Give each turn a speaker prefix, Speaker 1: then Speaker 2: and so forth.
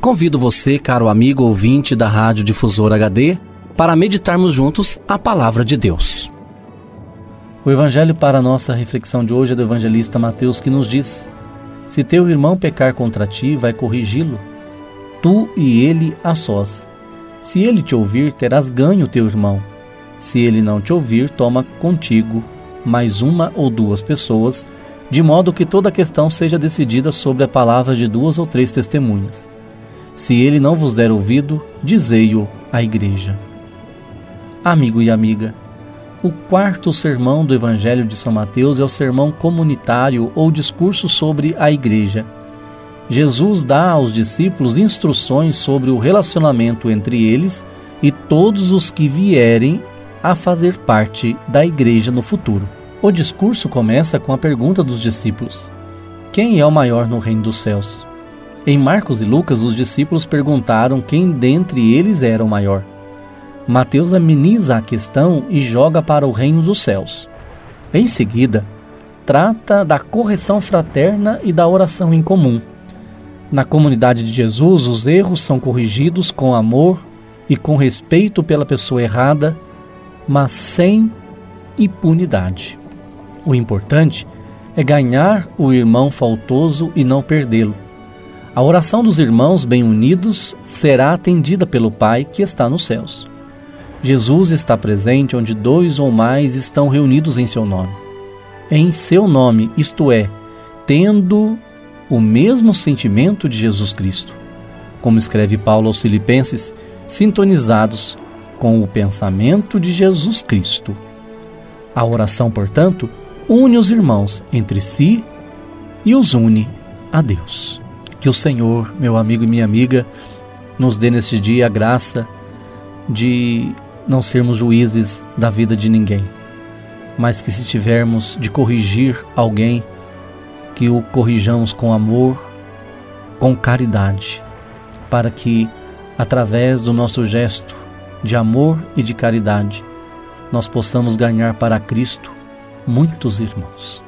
Speaker 1: Convido você, caro amigo ouvinte da Rádio Difusor HD, para meditarmos juntos a palavra de Deus. O evangelho para a nossa reflexão de hoje é do evangelista Mateus que nos diz: Se teu irmão pecar contra ti, vai corrigi-lo, tu e ele a sós. Se ele te ouvir, terás ganho teu irmão. Se ele não te ouvir, toma contigo mais uma ou duas pessoas, de modo que toda a questão seja decidida sobre a palavra de duas ou três testemunhas. Se ele não vos der ouvido, dizei-o à igreja. Amigo e amiga, o quarto sermão do Evangelho de São Mateus é o sermão comunitário ou discurso sobre a igreja. Jesus dá aos discípulos instruções sobre o relacionamento entre eles e todos os que vierem a fazer parte da igreja no futuro. O discurso começa com a pergunta dos discípulos: Quem é o maior no reino dos céus? Em Marcos e Lucas, os discípulos perguntaram quem dentre eles era o maior. Mateus ameniza a questão e joga para o reino dos céus. Em seguida, trata da correção fraterna e da oração em comum. Na comunidade de Jesus, os erros são corrigidos com amor e com respeito pela pessoa errada, mas sem impunidade. O importante é ganhar o irmão faltoso e não perdê-lo. A oração dos irmãos bem unidos será atendida pelo Pai que está nos céus. Jesus está presente onde dois ou mais estão reunidos em seu nome. Em seu nome, isto é, tendo o mesmo sentimento de Jesus Cristo. Como escreve Paulo aos Filipenses, sintonizados com o pensamento de Jesus Cristo. A oração, portanto, une os irmãos entre si e os une a Deus. Que o Senhor, meu amigo e minha amiga, nos dê neste dia a graça de não sermos juízes da vida de ninguém, mas que se tivermos de corrigir alguém, que o corrijamos com amor, com caridade, para que, através do nosso gesto de amor e de caridade, nós possamos ganhar para Cristo muitos irmãos